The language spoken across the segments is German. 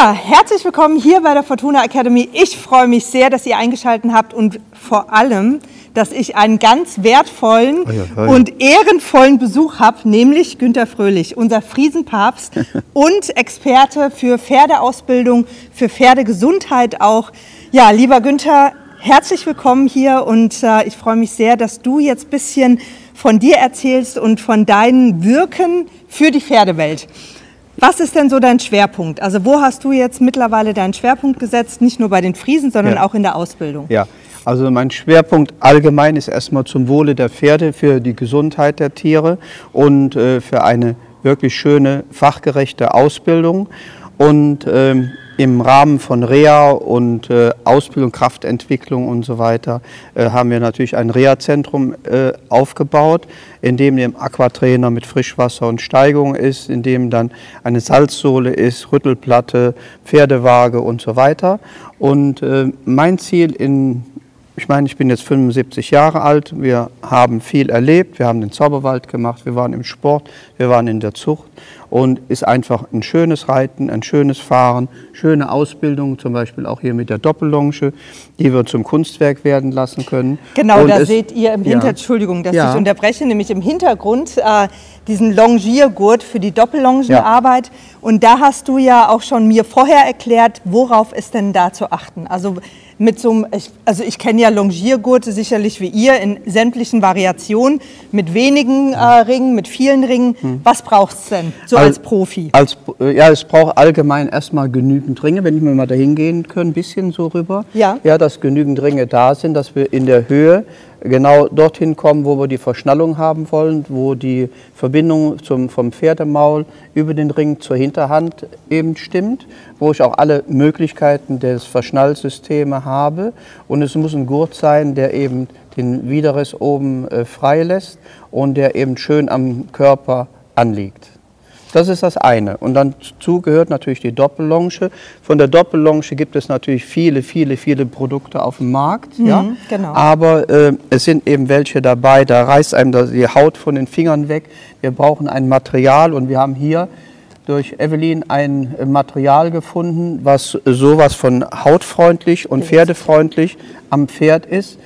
Ja, herzlich willkommen hier bei der Fortuna Academy. Ich freue mich sehr, dass ihr eingeschaltet habt und vor allem, dass ich einen ganz wertvollen Oh ja, oh ja. und ehrenvollen Besuch habe, nämlich Günter Fröhlich, unser Friesenpapst und Experte für Pferdeausbildung, für Pferdegesundheit auch. Ja, lieber Günther, herzlich willkommen hier und äh, ich freue mich sehr, dass du jetzt ein bisschen von dir erzählst und von deinen Wirken für die Pferdewelt. Was ist denn so dein Schwerpunkt? Also wo hast du jetzt mittlerweile deinen Schwerpunkt gesetzt, nicht nur bei den Friesen, sondern Ja. auch in der Ausbildung? Ja, also mein Schwerpunkt allgemein ist erstmal zum Wohle der Pferde, für die Gesundheit der Tiere und äh, für eine wirklich schöne, fachgerechte Ausbildung. Und ähm, im Rahmen von Reha und äh, Ausbildung, Kraftentwicklung und so weiter äh, haben wir natürlich ein Reha-Zentrum äh, aufgebaut, in dem der Aquatrainer mit Frischwasser und Steigung ist, in dem dann eine Salzsohle ist, Rüttelplatte, Pferdewaage und so weiter. Und äh, mein Ziel in ich meine, ich bin jetzt 75 Jahre alt, wir haben viel erlebt, wir haben den Zauberwald gemacht, wir waren im Sport, wir waren in der Zucht und ist einfach ein schönes Reiten, ein schönes Fahren, schöne Ausbildung, zum Beispiel auch hier mit der Doppellonge, die wir zum Kunstwerk werden lassen können. Genau, Und da es- seht ihr im Ja. Hintergrund, Entschuldigung, dass Ja. ich unterbreche, nämlich im Hintergrund äh, diesen Longiergurt für die Doppellongenarbeit. Und da hast du ja auch schon mir vorher erklärt, worauf ist denn da zu achten? Also mit so einem, ich, also ich kenne ja Longiergurte sicherlich wie ihr in sämtlichen Variationen, mit wenigen äh, Ringen, mit vielen Ringen. Was braucht es denn so Al- als Profi? Als, äh, ja, es braucht allgemein erstmal genügend Ringe, wenn ich mir mal dahin gehen können, ein bisschen so rüber. Ja. Ja, dass genügend Ringe da sind, dass wir in der Höhe genau dorthin kommen, wo wir die Verschnallung haben wollen, wo die Verbindung zum, vom Pferdemaul über den Ring zur Hinterhand eben stimmt, wo ich auch alle Möglichkeiten des Verschnallsystems habe. Und es muss ein Gurt sein, der eben den Widerriss oben äh, frei lässt und der eben schön am Körper anliegt. Das ist das eine. Und dann dazu gehört natürlich die Doppellonge. Von der Doppellonge gibt es natürlich viele, viele, viele Produkte auf dem Markt. ja? genau. Aber äh, es sind eben welche dabei, da reißt einem die Haut von den Fingern weg. Wir brauchen ein Material und wir haben hier durch Evelyn ein äh, Material gefunden, was sowas von hautfreundlich und pferdefreundlich am Pferd ist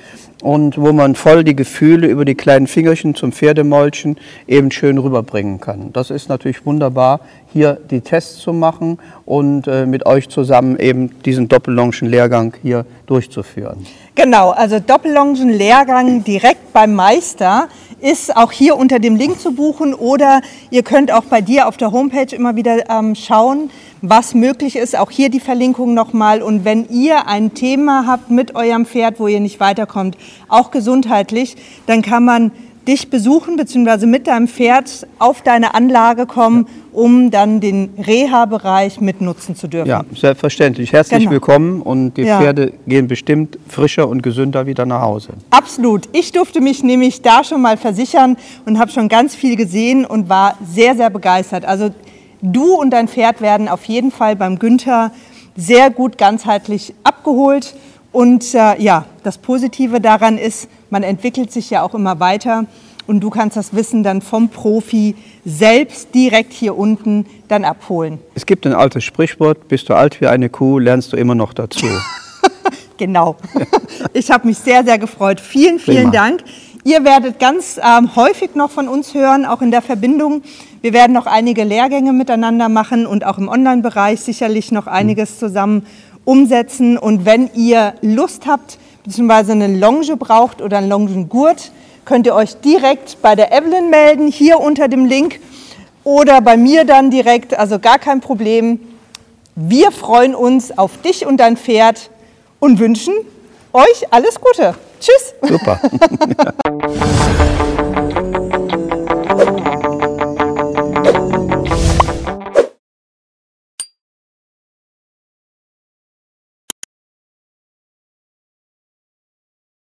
und wo man voll die Gefühle über die kleinen Fingerchen zum Pferdemäulchen eben schön rüberbringen kann. Das ist natürlich wunderbar, hier die Tests zu machen und äh, mit euch zusammen eben diesen Doppellongen-Lehrgang hier durchzuführen. Genau, also Doppellongen-Lehrgang direkt beim Meister ist auch hier unter dem Link zu buchen oder ihr könnt auch bei dir auf der Homepage immer wieder ähm, schauen, was möglich ist. Auch hier die Verlinkung nochmal. Und wenn ihr ein Thema habt mit eurem Pferd, wo ihr nicht weiterkommt, auch gesundheitlich, dann kann man dich besuchen bzw. mit deinem Pferd auf deine Anlage kommen, um dann den Reha-Bereich mitnutzen zu dürfen. Ja, selbstverständlich. Herzlich Genau. willkommen und die Ja. Pferde gehen bestimmt frischer und gesünder wieder nach Hause. Absolut. Ich durfte mich nämlich da schon mal versichern und habe schon ganz viel gesehen und war sehr, sehr begeistert. Also du und dein Pferd werden auf jeden Fall beim Günther sehr gut ganzheitlich abgeholt. Und äh, ja, das Positive daran ist, man entwickelt sich ja auch immer weiter und du kannst das Wissen dann vom Profi selbst direkt hier unten dann abholen. Es gibt ein altes Sprichwort, bist du alt wie eine Kuh, lernst du immer noch dazu. Genau. Ich habe mich sehr, sehr gefreut. Vielen, vielen Prima. Dank. Ihr werdet ganz ähm, häufig noch von uns hören, auch in der Verbindung. Wir werden noch einige Lehrgänge miteinander machen und auch im Online-Bereich sicherlich noch einiges zusammen umsetzen. Und wenn ihr Lust habt, beziehungsweise eine Longe braucht oder einen Longengurt, könnt ihr euch direkt bei der Evelyn melden, hier unter dem Link. Oder bei mir dann direkt, also gar kein Problem. Wir freuen uns auf dich und dein Pferd und wünschen euch alles Gute. Tschüss. Super.